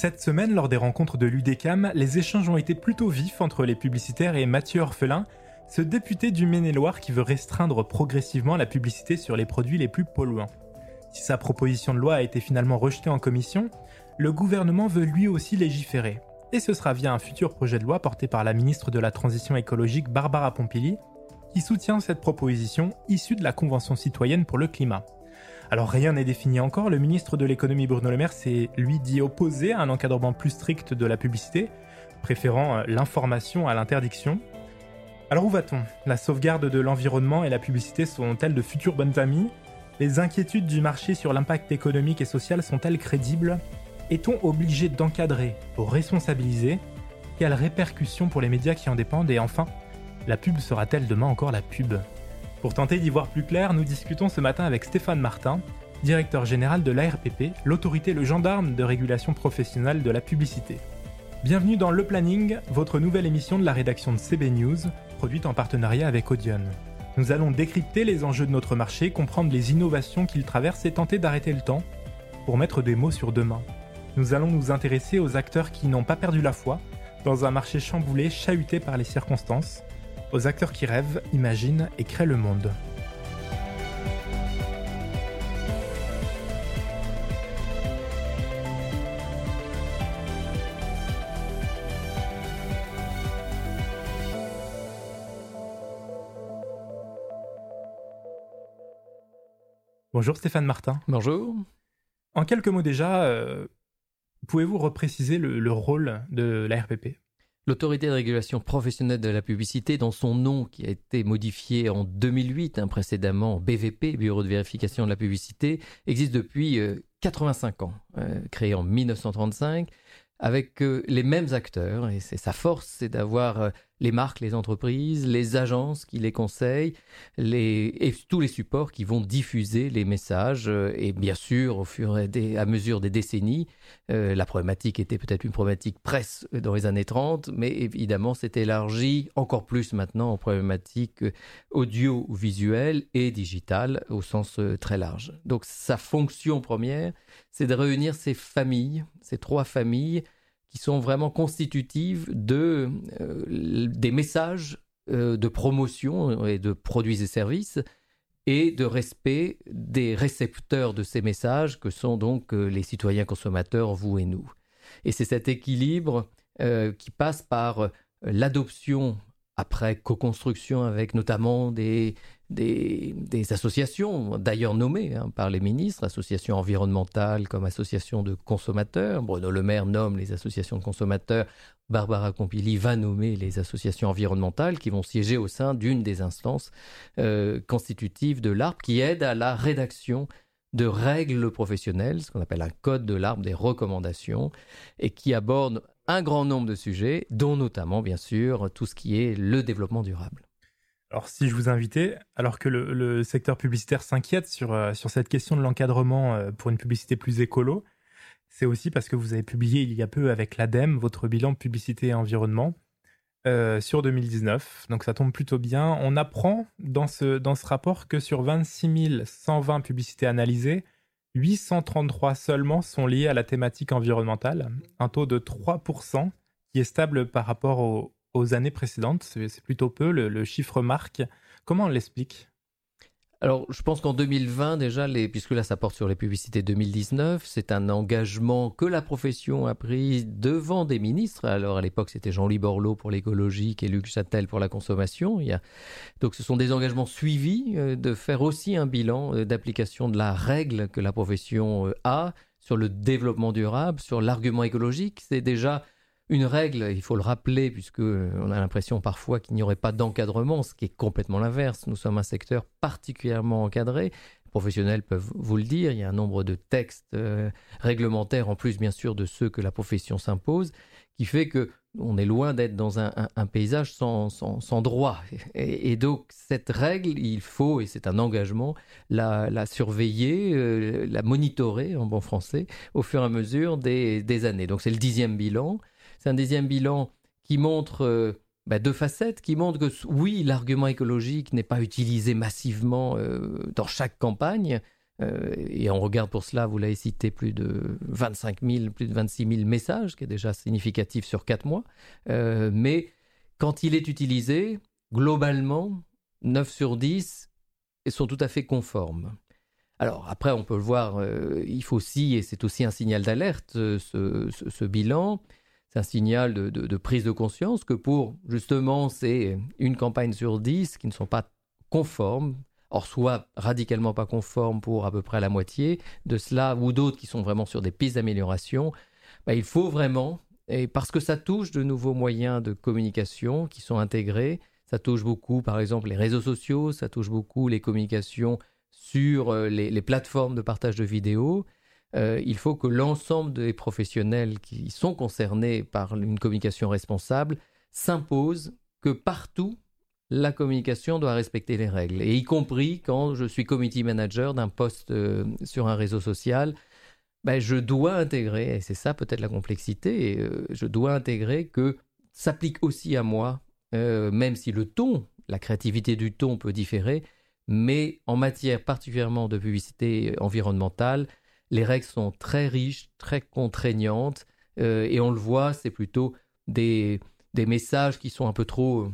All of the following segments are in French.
Cette semaine, lors des rencontres de l'UDECAM, les échanges ont été plutôt vifs entre les publicitaires et Mathieu Orphelin, ce député du Maine-et-Loire qui veut restreindre progressivement la publicité sur les produits les plus polluants. Si sa proposition de loi a été finalement rejetée en commission, le gouvernement veut lui aussi légiférer. Et ce sera via un futur projet de loi porté par la ministre de la Transition écologique Barbara Pompili, qui soutient cette proposition issue de la Convention citoyenne pour le climat. Alors rien n'est défini encore, le ministre de l'économie Bruno Le Maire s'est lui dit opposé à un encadrement plus strict de la publicité, préférant euh, l'information à l'interdiction. Alors où va-t-on? La sauvegarde de l'environnement et la publicité sont-elles de futures bonnes amies Les inquiétudes du marché sur l'impact économique et social sont-elles crédibles? Est-on obligé d'encadrer pour responsabiliser? Quelles répercussions pour les médias qui en dépendent? Et enfin, la pub sera-t-elle demain encore la pub? Pour tenter d'y voir plus clair, nous discutons ce matin avec Stéphane Martin, directeur général de l'ARPP, l'autorité le gendarme de régulation professionnelle de la publicité. Bienvenue dans Le Planning, votre nouvelle émission de la rédaction de CB News, produite en partenariat avec Audion. Nous allons décrypter les enjeux de notre marché, comprendre les innovations qu'il traverse et tenter d'arrêter le temps pour mettre des mots sur demain. Nous allons nous intéresser aux acteurs qui n'ont pas perdu la foi dans un marché chamboulé, chahuté par les circonstances, aux acteurs qui rêvent, imaginent et créent le monde. Bonjour Stéphane Martin. Bonjour. En quelques mots déjà, euh, pouvez-vous repréciser le, rôle de la RPP L'autorité de régulation professionnelle de la publicité, dans son nom qui a été modifié en 2008, hein, précédemment BVP, Bureau de vérification de la publicité, existe depuis 85 euh, ans, euh, créé en 1935 avec euh, les mêmes acteurs. Et sa force, c'est d'avoir euh, les marques, les entreprises, les agences qui les conseillent, et tous les supports qui vont diffuser les messages. Euh, et bien sûr, au fur et à mesure des décennies, la problématique était peut-être une problématique presse dans les années 30, mais évidemment, c'est élargi encore plus maintenant en problématique audio-visuelle et digitale au sens très large. Donc sa fonction première, c'est de réunir ces familles, ces trois familles qui sont vraiment constitutives de, euh, des messages euh, de promotion et de produits et services et de respect des récepteurs de ces messages que sont donc euh, les citoyens consommateurs, vous et nous. Et c'est cet équilibre qui passe par l'adoption après co-construction avec notamment des, des, associations, d'ailleurs nommées hein, par les ministres, associations environnementales comme associations de consommateurs. Bruno Le Maire nomme les associations de consommateurs. Barbara Compili va nommer les associations environnementales qui vont siéger au sein d'une des instances euh, constitutives de l'ARP qui aide à la rédaction de règles professionnelles, ce qu'on appelle un code de l'arbre des recommandations, et qui aborde un grand nombre de sujets, dont notamment, bien sûr, tout ce qui est le développement durable. Alors, si je vous invitais, alors que le, secteur publicitaire s'inquiète sur, euh, sur cette question de l'encadrement euh, pour une publicité plus écolo, c'est aussi parce que vous avez publié il y a peu avec l'ADEME votre bilan publicité et environnement euh, sur 2019. Donc, ça tombe plutôt bien. On apprend dans ce, dans ce rapport que sur 26 120 publicités analysées, 833 seulement sont liés à la thématique environnementale, un taux de 3% qui est stable par rapport aux, années précédentes. C'est plutôt peu, le, chiffre marque. Comment on l'explique? Alors, je pense qu'en 2020, déjà, puisque là, ça porte sur les publicités 2019, c'est un engagement que la profession a pris devant des ministres. Alors, à l'époque, c'était Jean-Louis Borloo pour l'écologique et Luc Châtel pour la consommation. Donc, ce sont des engagements suivis euh, de faire aussi un bilan euh, d'application de la règle que la profession euh, a sur le développement durable, sur l'argument écologique. C'est déjà une règle, il faut le rappeler, puisque on a l'impression parfois qu'il n'y aurait pas d'encadrement, ce qui est complètement l'inverse. Nous sommes un secteur particulièrement encadré. Les professionnels peuvent vous le dire. Il y a un nombre de textes euh, réglementaires, en plus bien sûr de ceux que la profession s'impose, qui fait que on est loin d'être dans un, paysage sans, droit. Et, donc cette règle, il faut, et c'est un engagement, la, surveiller, euh, la monitorer en bon français, au fur et à mesure des années. Donc c'est le dixième bilan. C'est un deuxième bilan qui montre euh, bah, deux facettes, qui montrent que oui, l'argument écologique n'est pas utilisé massivement euh, dans chaque campagne. et on regarde pour cela, vous l'avez cité, plus de 25 000, plus de 26 000 messages, qui est déjà significatif sur 4 mois. mais quand il est utilisé, globalement, 9 sur 10 sont tout à fait conformes. Alors après, on peut le voir, euh, il faut aussi, et c'est aussi un signal d'alerte, euh, ce, bilan, un signal de, prise de conscience que pour justement c'est une campagne sur 10 qui ne sont pas conformes, or soit radicalement pas conformes pour à peu près la moitié de cela, ou d'autres qui sont vraiment sur des pistes d'amélioration, bah, il faut vraiment, et parce que ça touche de nouveaux moyens de communication qui sont intégrés, ça touche beaucoup par exemple les réseaux sociaux, ça touche beaucoup les communications sur euh, les, plateformes de partage de vidéos, euh, il faut que l'ensemble des professionnels qui sont concernés par une communication responsable s'imposent que partout, la communication doit respecter les règles, et y compris quand je suis committee manager d'un poste euh, sur un réseau social, ben, je dois intégrer, et c'est ça peut-être la complexité, je dois intégrer que s'applique aussi à moi, même si le ton, la créativité du ton peut différer, mais en matière particulièrement de publicité environnementale, les règles sont très riches, très contraignantes, euh, et on le voit, c'est plutôt des, messages qui sont un peu trop euh,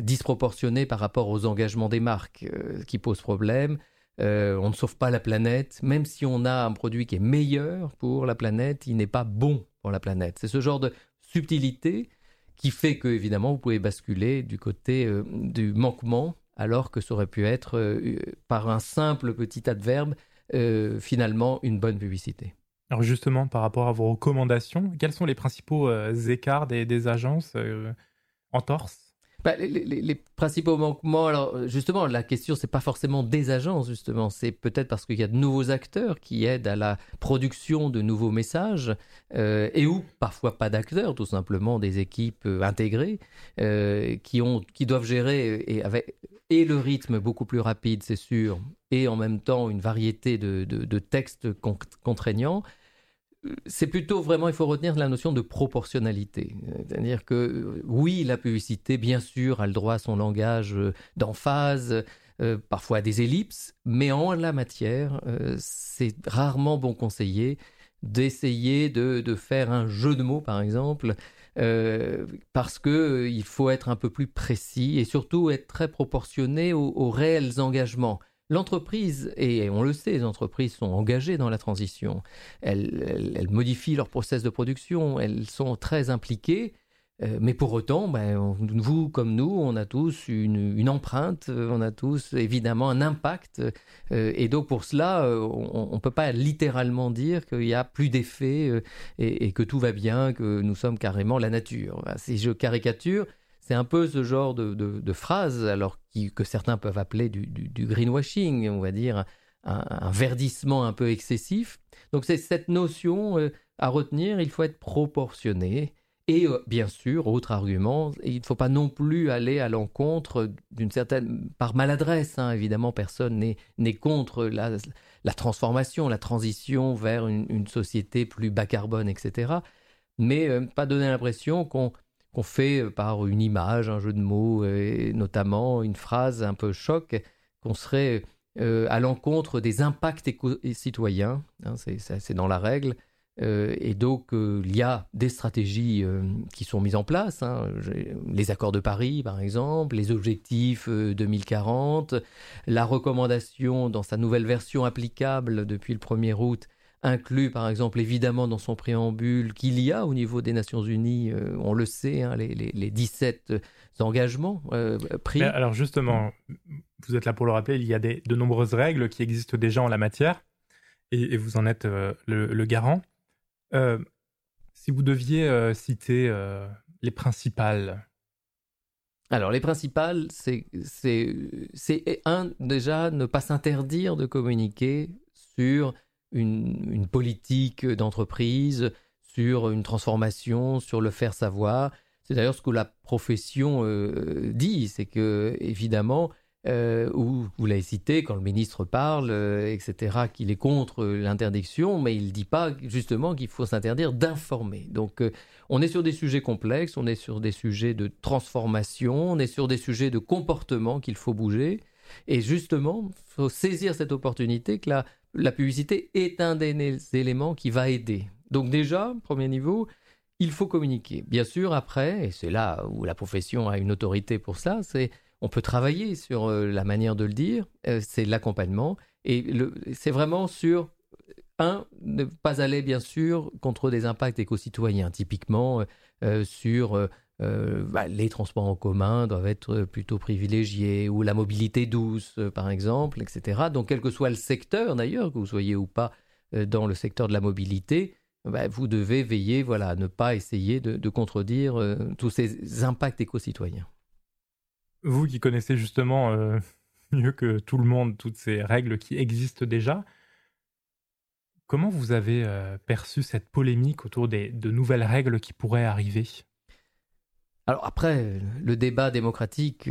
disproportionnés par rapport aux engagements des marques euh, qui posent problème. on ne sauve pas la planète, même si on a un produit qui est meilleur pour la planète, il n'est pas bon pour la planète. C'est ce genre de subtilité qui fait que, évidemment, vous pouvez basculer du côté du manquement alors que ça aurait pu être, par un simple petit adverbe, euh, finalement une bonne publicité. Alors justement, par rapport à vos recommandations, quels sont les principaux euh, écarts des, agences en torse? Bah, les, principaux manquements, alors justement, la question, c'est pas forcément des agences, justement, c'est peut-être parce qu'il y a de nouveaux acteurs qui aident à la production de nouveaux messages, et ou parfois pas d'acteurs, tout simplement des équipes intégrées qui, ont, qui doivent gérer et avec, et le rythme beaucoup plus rapide, c'est sûr, et en même temps une variété de, textes contraignants, c'est plutôt vraiment, il faut retenir la notion de proportionnalité. C'est-à-dire que oui, la publicité, bien sûr, a le droit à son langage euh, d'emphase, euh, parfois à des ellipses, mais en la matière, euh, c'est rarement bon conseiller d'essayer de, de, faire un jeu de mots, par exemple, euh, parce que euh, il faut être un peu plus précis et surtout être très proportionné aux, réels engagements. L'entreprise, et on le sait, les entreprises sont engagées dans la transition. elles modifient leur process de production, elles sont très impliquées, euh, mais pour autant, ben, vous comme nous, on a tous une, empreinte, euh, on a tous évidemment un impact. Euh, et donc pour cela, on ne peut pas littéralement dire qu'il n'y a plus d'effet et, que tout va bien, que nous sommes carrément la nature. Si je caricature, c'est un peu ce genre de, phrase, alors que certains peuvent appeler du, greenwashing, on va dire, un, un, verdissement un peu excessif. Donc c'est cette notion à retenir, il faut être proportionné. Et euh, bien sûr, autre argument, il ne faut pas non plus aller à l'encontre d'une certaine, par maladresse, hein, évidemment, personne n'est contre la, transformation, la transition vers une, société plus bas carbone, etc. Mais euh, pas donner l'impression qu'on fait euh, par une image, un jeu de mots, et notamment une phrase un peu choc, qu'on serait à l'encontre des impacts citoyens, hein, c'est dans la règle, euh, et donc, euh, il y a des stratégies euh, qui sont mises en place. Hein. Les accords de Paris, par exemple, les objectifs 2040, la recommandation dans sa nouvelle version applicable depuis le 1er août inclut par exemple évidemment dans son préambule qu'il y a au niveau des Nations Unies, on le sait, hein, les, les, 17 engagements pris. alors justement, vous êtes là pour le rappeler, il y a de nombreuses règles qui existent déjà en la matière et, vous en êtes le garant. Euh, si vous deviez euh, citer euh, les principales. Alors, les principales, c'est, un, déjà, ne pas s'interdire de communiquer sur une, une politique d'entreprise, sur une transformation, sur le faire savoir. C'est d'ailleurs ce que la profession dit, c'est que, évidemment, euh, où vous l'avez cité, quand le ministre parle, euh, etc., qu'il est contre l'interdiction, mais il ne dit pas justement qu'il faut s'interdire d'informer. Donc euh, on est sur des sujets complexes, on est sur des sujets de transformation, on est sur des sujets de comportement qu'il faut bouger. Et justement, il faut saisir cette opportunité que la la publicité est un des éléments qui va aider. Donc déjà, premier niveau, il faut communiquer. Bien sûr, après, et c'est là où la profession a une autorité pour ça, c'est on peut travailler sur euh, la manière de le dire, euh, c'est l'accompagnement, et c'est vraiment sur un, ne pas aller bien sûr contre des impacts éco-citoyens, typiquement euh, sur bah, les transports en commun doivent être plutôt privilégiés, ou la mobilité douce par exemple, etc. Donc quel que soit le secteur d'ailleurs, que vous soyez ou pas dans le secteur de la mobilité, bah, vous devez veiller voilà, à ne pas essayer de, contredire euh, tous ces impacts éco-citoyens. Vous qui connaissez justement euh, mieux que tout le monde toutes ces règles qui existent déjà, comment vous avez euh, perçu cette polémique autour des, de nouvelles règles qui pourraient arriver? Alors après, le débat démocratique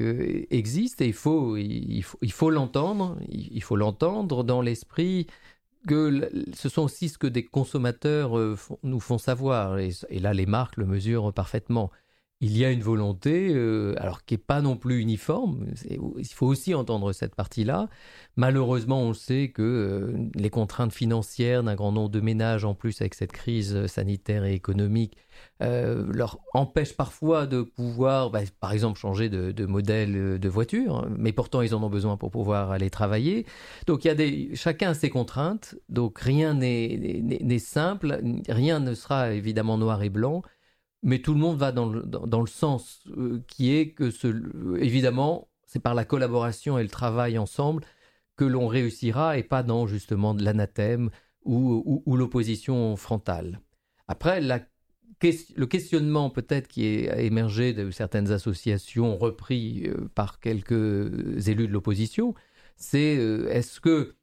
existe et il faut, il faut, il faut l'entendre. Il faut l'entendre dans l'esprit que ce sont aussi ce que des consommateurs euh, nous font savoir, et, là les marques le mesurent parfaitement. Il y a une volonté, euh, alors qui n'est pas non plus uniforme, il faut aussi entendre cette partie-là. Malheureusement, on sait que euh, les contraintes financières d'un grand nombre de ménages, en plus avec cette crise sanitaire et économique, euh, leur empêche parfois de pouvoir, bah, par exemple, changer de, modèle euh, de voiture, mais pourtant ils en ont besoin pour pouvoir aller travailler. Donc il y a des, chacun a ses contraintes, donc rien n'est simple, rien ne sera évidemment noir et blanc, mais tout le monde va dans le, dans, le sens euh, qui est que, évidemment, c'est par la collaboration et le travail ensemble que l'on réussira et pas dans justement de l'anathème ou, l'opposition frontale. Après, le questionnement peut-être qui a émergé de certaines associations repris euh, par quelques élus de l'opposition, c'est euh, est-ce que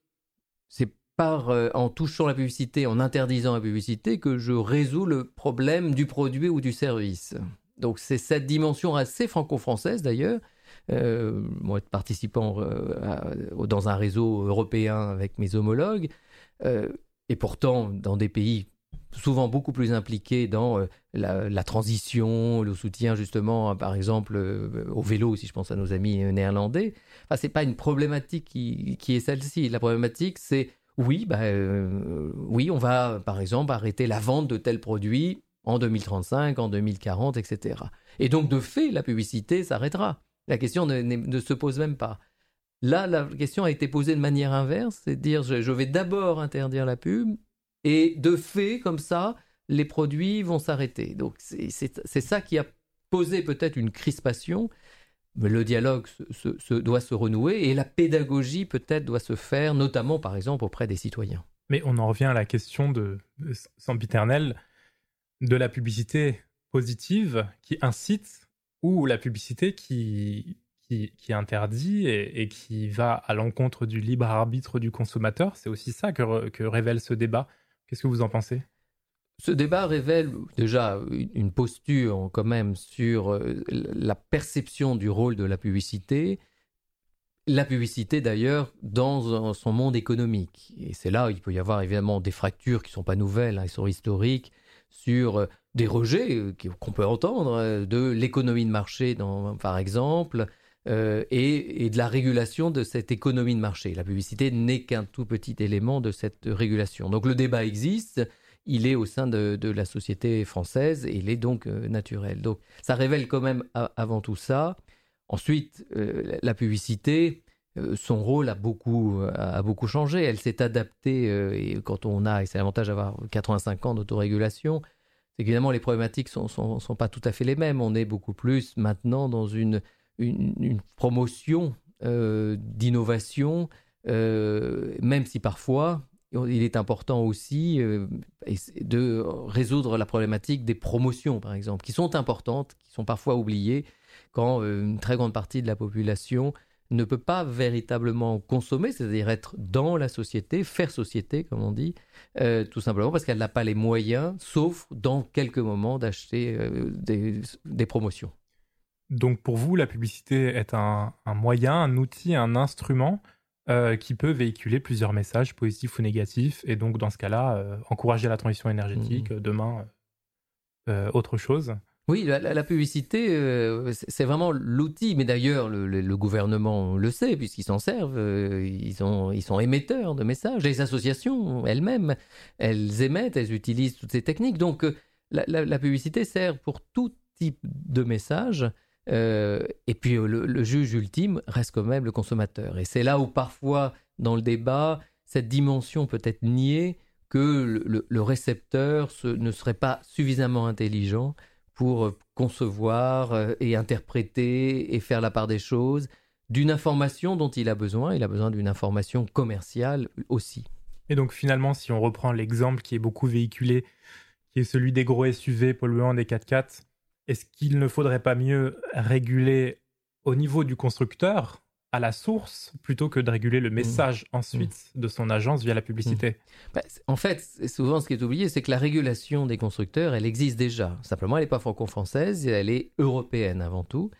c'est par euh, en touchant la publicité, en interdisant la publicité, que je résous le problème du produit ou du service. Donc c'est cette dimension assez franco-française d'ailleurs. moi, participant dans un réseau européen avec mes homologues, et pourtant dans des pays souvent beaucoup plus impliqués dans euh, la, transition, le soutien justement, par exemple, euh, au vélo, si je pense à nos amis euh, néerlandais. Enfin, c'est pas une problématique qui, est celle-ci. La problématique, c'est oui, bah, oui, on va par exemple arrêter la vente de tels produits en 2035, en 2040, etc. Et donc, de fait, la publicité s'arrêtera. La question ne, se pose même pas. Là, la question a été posée de manière inverse, c'est de dire je vais d'abord interdire la pub, et de fait, comme ça, les produits vont s'arrêter. Donc c'est ça qui a posé peut-être une crispation. Le dialogue se, doit se renouer et la pédagogie peut-être doit se faire, notamment par exemple auprès des citoyens. Mais on en revient à la question de, sempiternelle de la publicité positive qui incite ou la publicité qui, qui, interdit et, qui va à l'encontre du libre arbitre du consommateur. C'est aussi ça que révèle ce débat. Qu'est-ce que vous en pensez? Ce débat révèle déjà une posture quand même sur euh, la perception du rôle de la publicité, la publicité d'ailleurs dans son monde économique. Et c'est là où il peut y avoir évidemment des fractures qui ne sont pas nouvelles, elles hein, sont historiques, sur euh, des rejets euh, qu'on peut entendre de l'économie de marché par exemple, et, de la régulation de cette économie de marché. La publicité n'est qu'un tout petit élément de cette régulation. Donc le débat existe, il est au sein de, la société française et il est donc euh, naturel. Donc ça révèle quand même avant tout ça. Ensuite, euh, la publicité, euh, son rôle a beaucoup, a beaucoup changé. Elle s'est adaptée et quand on a, et c'est l'avantage d'avoir 85 ans d'autorégulation, c'est qu'évidemment les problématiques ne sont, sont, pas tout à fait les mêmes. On est beaucoup plus maintenant dans une une, promotion d'innovation, même si parfois il est important aussi euh, de résoudre la problématique des promotions, par exemple, qui sont importantes, qui sont parfois oubliées quand une très grande partie de la population ne peut pas véritablement consommer, c'est-à-dire être dans la société, faire société, comme on dit, tout simplement parce qu'elle n'a pas les moyens, sauf dans quelques moments, d'acheter des promotions. Donc pour vous, la publicité est un, moyen, un outil, un instrument euh, qui peut véhiculer plusieurs messages positifs ou négatifs, et donc dans ce cas-là, euh, encourager la transition énergétique, mmh. demain, euh, autre chose. Oui, la, publicité, euh, c'est vraiment l'outil, mais d'ailleurs le, gouvernement le sait puisqu'ils s'en servent, ils, ont, ils sont émetteurs de messages, les associations elles-mêmes, elles émettent, elles utilisent toutes ces techniques, donc euh, la, publicité sert pour tout type de message, et puis le, juge ultime reste quand même le consommateur, et c'est là où parfois dans le débat, cette dimension peut être niée que le, récepteur ne serait pas suffisamment intelligent pour euh, concevoir euh, et interpréter et faire la part des choses d'une information dont il a besoin. Il a besoin d'une information commerciale aussi. Et donc finalement, si on reprend l'exemple qui est beaucoup véhiculé, qui est celui des gros SUV polluants des 4x4, est-ce qu'il ne faudrait pas mieux réguler au niveau du constructeur à la source plutôt que de réguler le mmh. message ensuite mmh. de son agence via la publicité? Mmh. Bah, en fait, souvent ce qui est oublié, c'est que la régulation des constructeurs, elle existe déjà. Simplement, elle n'est pas franco-française, elle est européenne avant tout.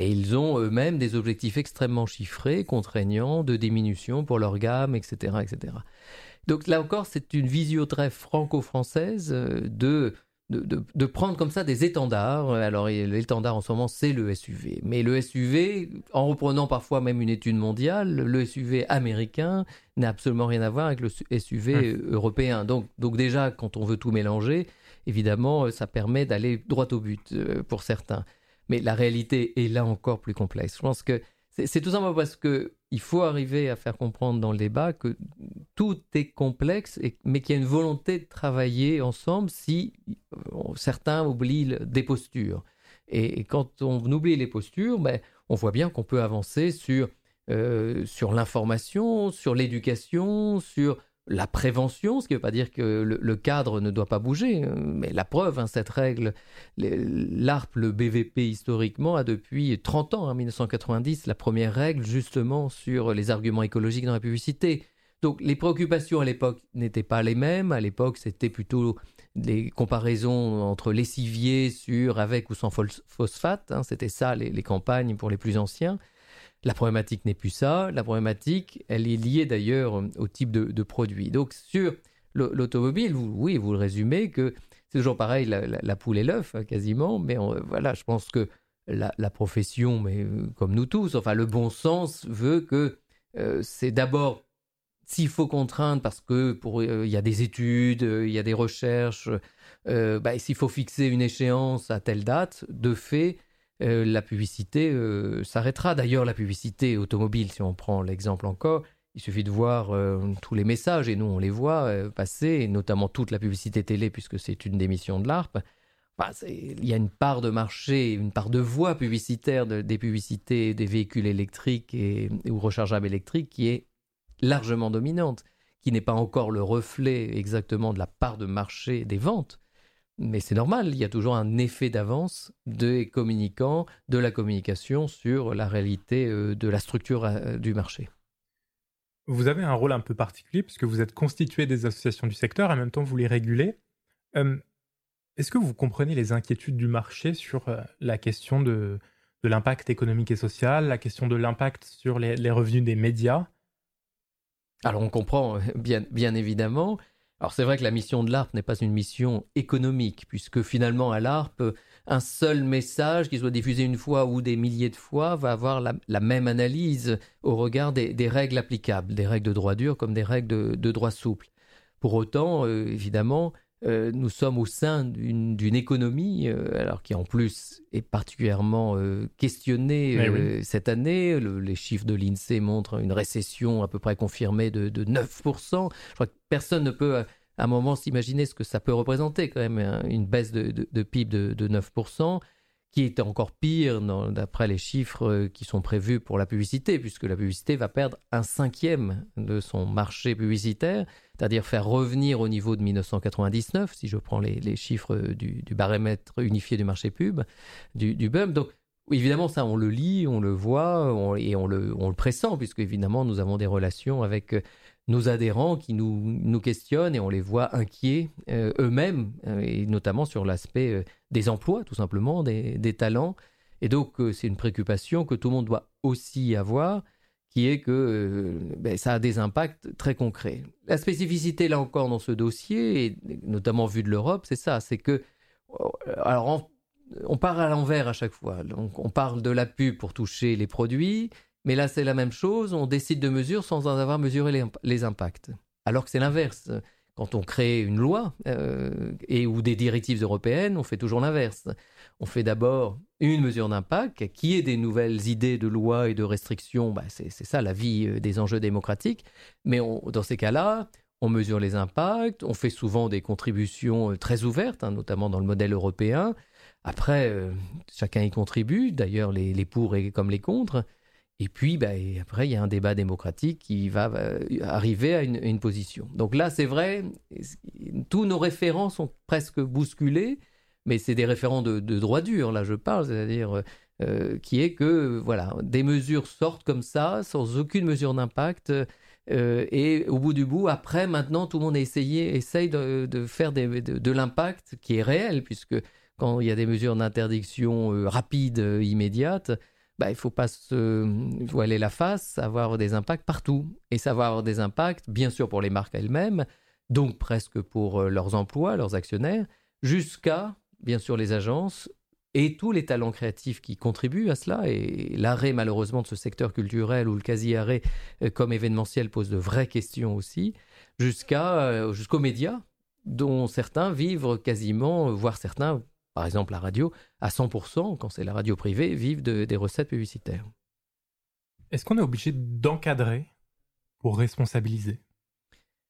Et ils ont eux-mêmes des objectifs extrêmement chiffrés, contraignants, de diminution pour leur gamme, etc. etc. Donc là encore, c'est une visio très franco-française euh, de de, prendre comme ça des étendards. Alors, l'étendard en ce moment, c'est le SUV. Mais le SUV, en reprenant parfois même une étude mondiale, le SUV américain n'a absolument rien à voir avec le SUV hum. européen. Donc, donc déjà, quand on veut tout mélanger, évidemment, ça permet d'aller droit au but euh, pour certains. Mais la réalité est là encore plus complexe. Je pense que c'est tout simplement parce que il faut arriver à faire comprendre dans le débat que tout est complexe, mais qu'il y a une volonté de travailler ensemble si euh, certains oublient des postures. Et, quand on oublie les postures, ben, on voit bien qu'on peut avancer sur, euh, sur l'information, sur l'éducation, sur la prévention, ce qui ne veut pas dire que le, cadre ne doit pas bouger, euh, mais la preuve, hein, cette règle, l'ARP, le BVP historiquement, a depuis 30 ans, en hein, 1990, la première règle justement sur les arguments écologiques dans la publicité. Donc les préoccupations à l'époque n'étaient pas les mêmes, à l'époque c'était plutôt les comparaisons entre lessiviers sur avec ou sans phosphate, hein, c'était ça les campagnes pour les plus anciens. La problématique n'est plus ça. La problématique, elle est liée d'ailleurs au type de, produit. Donc sur l'automobile, oui, vous le résumez que c'est toujours pareil, la, poule et l'œuf hein, quasiment. Mais voilà, je pense que la, profession, mais euh, comme nous tous, enfin le bon sens veut que euh, c'est d'abord s'il faut contraindre parce que pour euh, il y a des études, il y a des recherches, bah, s'il faut fixer une échéance à telle date, de fait, euh, la publicité euh, s'arrêtera. D'ailleurs, la publicité automobile, si on prend l'exemple encore, il suffit de voir euh, tous les messages, et nous on les voit passer, notamment toute la publicité télé, puisque c'est une des missions de l'ARP. il y a une part de marché, une part de voix publicitaire des publicités des véhicules électriques ou rechargeables électriques qui est largement dominante, qui n'est pas encore le reflet exactement de la part de marché des ventes, mais c'est normal, il y a toujours un effet d'avance des communicants, de la communication sur la réalité euh, de la structure euh, du marché. Vous avez un rôle un peu particulier puisque vous êtes constitué des associations du secteur en même temps vous les régulez. Est-ce que vous comprenez les inquiétudes du marché sur euh, la question de, l'impact économique et social, la question de l'impact sur les, revenus des médias? Alors on comprend bien, bien évidemment. Alors c'est vrai que la mission de l'ARP n'est pas une mission économique, puisque finalement à l'ARP, un seul message, qui soit diffusé une fois ou des milliers de fois, va avoir la, même analyse au regard des, règles applicables, des règles de droit dur comme des règles de, droit souple. Pour autant, euh, évidemment, euh, nous sommes au sein d'une économie, euh, alors qui en plus est particulièrement questionnée cette année. les chiffres de l'INSEE montrent une récession à peu près confirmée de, de 9%. Je crois que personne ne peut à un moment s'imaginer ce que ça peut représenter quand même, hein, une baisse de, PIB de, 9%, qui est encore pire d'après les chiffres euh, qui sont prévus pour la publicité, puisque la publicité va perdre un cinquième de son marché publicitaire, c'est-à-dire faire revenir au niveau de 1999, si je prends les, chiffres du, baromètre unifié du marché pub, du, du BUM. Donc, Évidemment, ça, on le lit, on le voit et on le, on le pressent, puisque évidemment, nous avons des relations avec euh, nos adhérents qui nous, nous questionnent et on les voit inquiets euh, eux-mêmes, euh, et notamment sur l'aspect euh, des emplois, tout simplement, des, talents. Et donc, c'est une préoccupation que tout le monde doit aussi avoir, qui est que ben, ça a des impacts très concrets. La spécificité, là encore, dans ce dossier, et notamment vu de l'Europe, c'est ça, c'est que, alors on part à l'envers à chaque fois. Donc, on parle de la pub pour toucher les produits, mais là, c'est la même chose. On décide de mesures sans en avoir mesuré les, impacts. Alors que c'est l'inverse. Quand on crée une loi euh, et ou des directives européennes, on fait toujours l'inverse. On fait d'abord une mesure d'impact, qui est des nouvelles idées de loi et de restrictions. Bah, c'est ça la vie euh, des enjeux démocratiques. Mais dans ces cas-là, on mesure les impacts, on fait souvent des contributions euh, très ouvertes, hein, notamment dans le modèle européen. Après, chacun y contribue, d'ailleurs les, pour et comme les contre. Et puis, bah, après, il y a un débat démocratique qui va arriver à une, position. Donc là, c'est vrai, tous nos référents sont presque bousculés, mais c'est des référents de, droit dur, là je parle, c'est-à-dire euh, qui est que voilà, des mesures sortent comme ça, sans aucune mesure d'impact. Euh, et au bout du bout, après, maintenant, tout le monde essayé, essaye de, faire de, l'impact qui est réel, puisque quand il y a des mesures d'interdiction euh, rapides, immédiates, bah, il faut pas se voiler la face, avoir des impacts partout. Et ça va avoir des impacts, bien sûr, pour les marques elles-mêmes, donc presque pour leurs emplois, leurs actionnaires, jusqu'à, bien sûr, les agences et tous les talents créatifs qui contribuent à cela. Et l'arrêt, malheureusement, de ce secteur culturel ou le quasi-arrêt euh, comme événementiel pose de vraies questions aussi, jusqu'à, euh, jusqu'aux médias, dont certains vivent quasiment, voire certains, par exemple la radio, à 100%, quand c'est la radio privée, vivent des recettes publicitaires. Est-ce qu'on est obligé d'encadrer pour responsabiliser?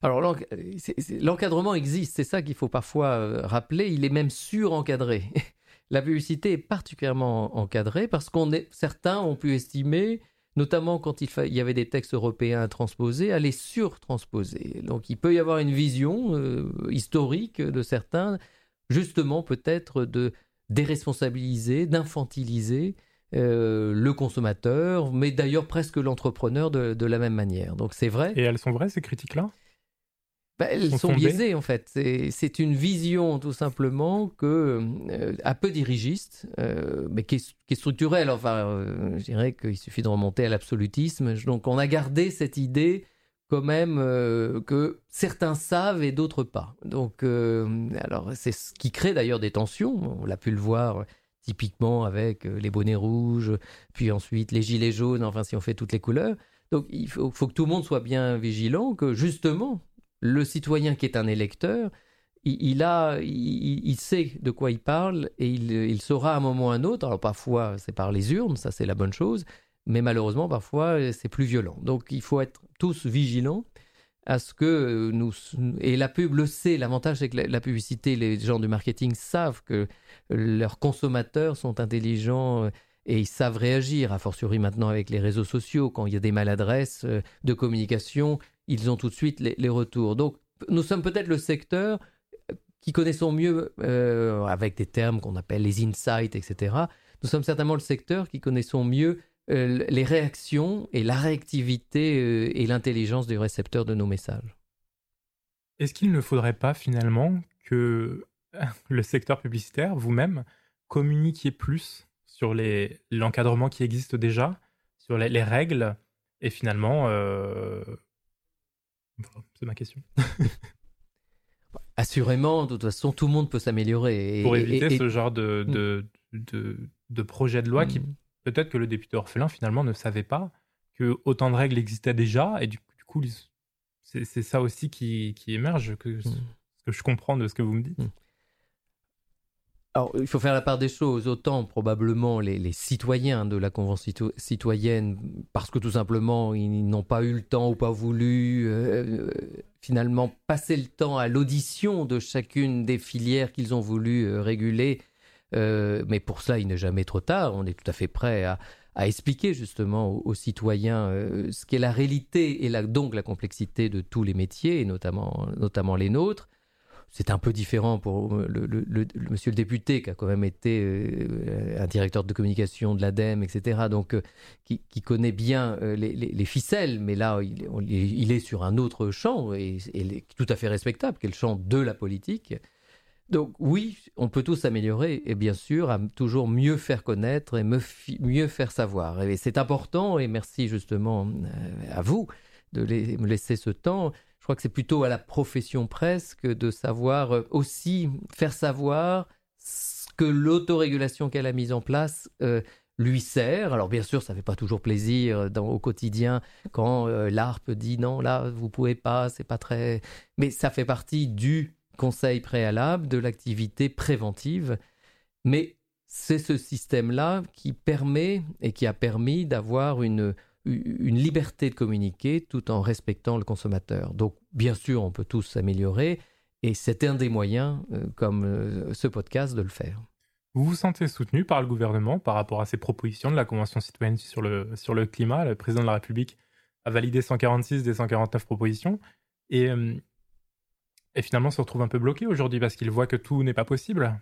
Alors l'encadrement existe, c'est ça qu'il faut parfois euh, rappeler, il est même surencadré. la publicité est particulièrement encadrée parce qu'on est, certains ont pu estimer, notamment quand il, y avait des textes européens à transposer, à les surtransposer. Donc il peut y avoir une vision euh, historique de certains, justement peut-être de déresponsabiliser, d'infantiliser euh, le consommateur, mais d'ailleurs presque l'entrepreneur de, de, la même manière. Donc c'est vrai. Et elles sont vraies ces critiques-là? Bah, elles sont, biaisées en fait. C'est une vision tout simplement que euh, un peu dirigiste, euh, mais qui est, structurelle. Enfin, euh, je dirais qu'il suffit de remonter à l'absolutisme. Donc, on a gardé cette idée quand même que certains savent et d'autres pas. Donc, alors c'est ce qui crée d'ailleurs des tensions. On l'a pu le voir typiquement avec les bonnets rouges, puis ensuite les gilets jaunes. Enfin, si on fait toutes les couleurs. Donc, il faut, que tout le monde soit bien vigilant que justement le citoyen qui est un électeur, il, a, il, sait de quoi il parle et il, saura à un moment ou à un autre. Alors parfois c'est par les urnes, ça c'est la bonne chose, mais malheureusement parfois c'est plus violent. Donc il faut être tous vigilants à ce que nous et la pub le sait. L'avantage c'est que la, publicité, les gens du marketing savent que leurs consommateurs sont intelligents euh, et ils savent réagir, a fortiori maintenant avec les réseaux sociaux, quand il y a des maladresses euh, de communication, ils ont tout de suite les, retours. Donc, nous sommes peut-être le secteur qui connaissons mieux, euh, avec des termes qu'on appelle les insights, etc. Nous sommes certainement le secteur qui connaissons mieux euh, les réactions et la réactivité euh, et l'intelligence du récepteur de nos messages. Est-ce qu'il ne faudrait pas finalement que le secteur publicitaire, vous-même, communiquiez plus sur l'encadrement qui existe déjà, sur les, règles, et finalement c'est ma question. Assurément, de toute façon, tout le monde peut s'améliorer. Pour éviter ce genre de, mm. de, de, de, projet de loi qui, mm. Peut-être que le député orphelin, finalement, ne savait pas que autant de règles existaient déjà. Et du, coup, c'est ça aussi qui, qui émerge, que, mm. ce que je comprends de ce que vous me dites. Alors, il faut faire la part des choses. Autant probablement les, citoyens de la Convention citoyenne, parce que tout simplement ils n'ont pas eu le temps ou pas voulu euh, finalement passer le temps à l'audition de chacune des filières qu'ils ont voulu euh, réguler. Euh, mais pour cela, il n'est jamais trop tard. On est tout à fait prêt à, expliquer justement aux, citoyens ce qu'est la réalité et donc la complexité de tous les métiers, notamment, les nôtres. C'est un peu différent pour le, monsieur le député qui a quand même été euh, un directeur de communication de l'ADEME, etc. Donc, euh, qui, connaît bien euh, les, ficelles, mais là, il, est sur un autre champ et, et tout à fait respectable, qui est le champ de la politique. Donc oui, on peut tous s'améliorer et bien sûr à toujours mieux faire connaître et mieux faire savoir. Et c'est important et merci justement à vous de me laisser ce temps crois que c'est plutôt à la profession presque de savoir euh, aussi faire savoir que l'autorégulation qu'elle a mise en place lui sert. Alors bien sûr, ça ne fait pas toujours plaisir au quotidien quand l'ARP dit non, là, vous pouvez pas, c'est pas très... Mais ça fait partie du conseil préalable, de l'activité préventive. Mais c'est ce système-là qui permet et qui a permis d'avoir une, une liberté de communiquer tout en respectant le consommateur. Donc, bien sûr, on peut tous s'améliorer et c'est un des moyens, euh, comme euh, ce podcast, de le faire. Vous vous sentez soutenu par le gouvernement par rapport à ces propositions de la Convention citoyenne sur le, sur le climat? Le président de la République a validé 146 des 149 propositions et, euh, et finalement se retrouve un peu bloqué aujourd'hui parce qu'il voit que tout n'est pas possible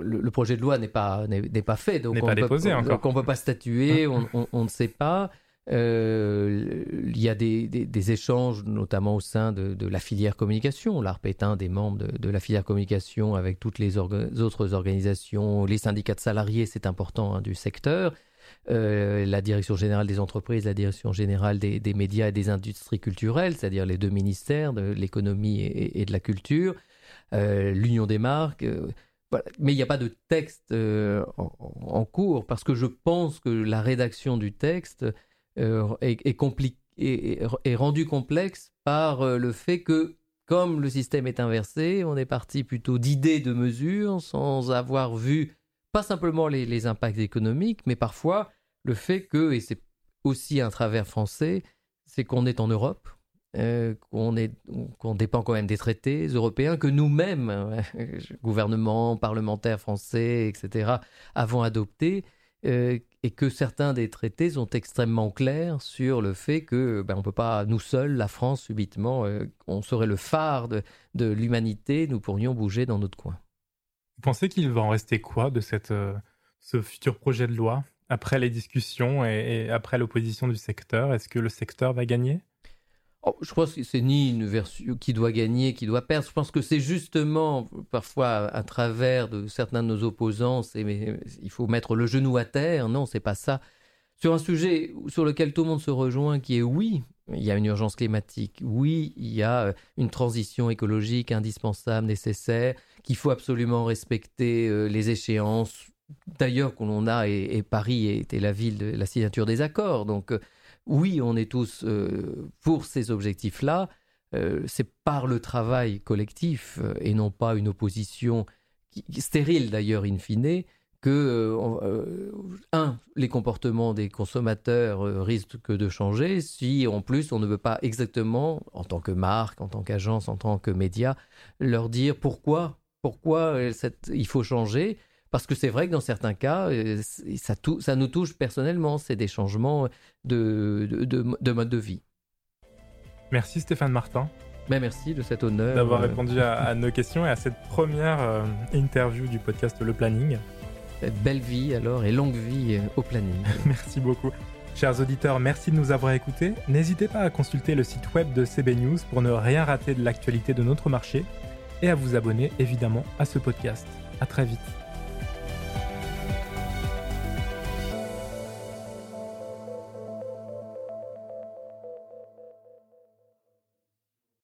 le, projet de loi n'est pas, n'est, pas fait, donc on, on ne peut pas statuer, on, on, ne sait pas. Euh, il y a des, des, échanges, notamment au sein de, de la filière communication. L'ARP est un des membres de, de la filière communication avec toutes les autres organisations, les syndicats de salariés, c'est important, hein, du secteur. Euh, la direction générale des entreprises, la direction générale des, médias et des industries culturelles, c'est-à-dire les deux ministères de l'économie et, de la culture, euh, l'union des marques. Euh, mais il n'y a pas de texte en, cours parce que je pense que la rédaction du texte est, est, rendue complexe par le fait que, comme le système est inversé, on est parti plutôt d'idées de mesures sans avoir vu pas simplement les, impacts économiques, mais parfois le fait que, et c'est aussi un travers français, c'est qu'on est en Europe, euh, qu'on dépend quand même des traités européens que nous-mêmes, euh, gouvernement, parlementaires français, etc., avons adoptés, euh, et que certains des traités sont extrêmement clairs sur le fait que ben, on peut pas, nous seuls, la France, subitement, on serait le phare de l'humanité, nous pourrions bouger dans notre coin. Vous pensez qu'il va en rester quoi de cette, ce futur projet de loi après les discussions et après l'opposition du secteur? Est-ce que le secteur va gagner? Oh, je pense que c'est ni une version qui doit gagner, qui doit perdre. Je pense que c'est justement parfois à travers de certains de nos opposants, il faut mettre le genou à terre. Non, c'est pas ça. Sur un sujet sur lequel tout le monde se rejoint, qui est oui, il y a une urgence climatique. Oui, il y a euh, une transition écologique indispensable, nécessaire, qu'il faut absolument respecter euh, les échéances. D'ailleurs, qu'on a, et, Paris était la ville de la signature des accords. Donc, euh, oui, on est tous euh, pour ces objectifs-là. Euh, c'est par le travail collectif euh, et non pas une opposition stérile d'ailleurs in fine que un les comportements des consommateurs risquent de changer si en plus on ne veut pas exactement en tant que marque, en tant qu'agence, en tant que média leur dire pourquoi pourquoi il faut changer parce que c'est vrai que dans certains cas, euh, ça, ça nous touche personnellement. C'est des changements de, de, mode de vie. Merci Stéphane Martin. Ben merci de cet honneur. D'avoir euh, répondu à, nos questions et à cette première euh, interview du podcast Le Planning. Belle vie alors et longue vie au planning. merci beaucoup. Chers auditeurs, merci de nous avoir écoutés. N'hésitez pas à consulter le site web de CB News pour ne rien rater de l'actualité de notre marché et à vous abonner évidemment à ce podcast. À très vite.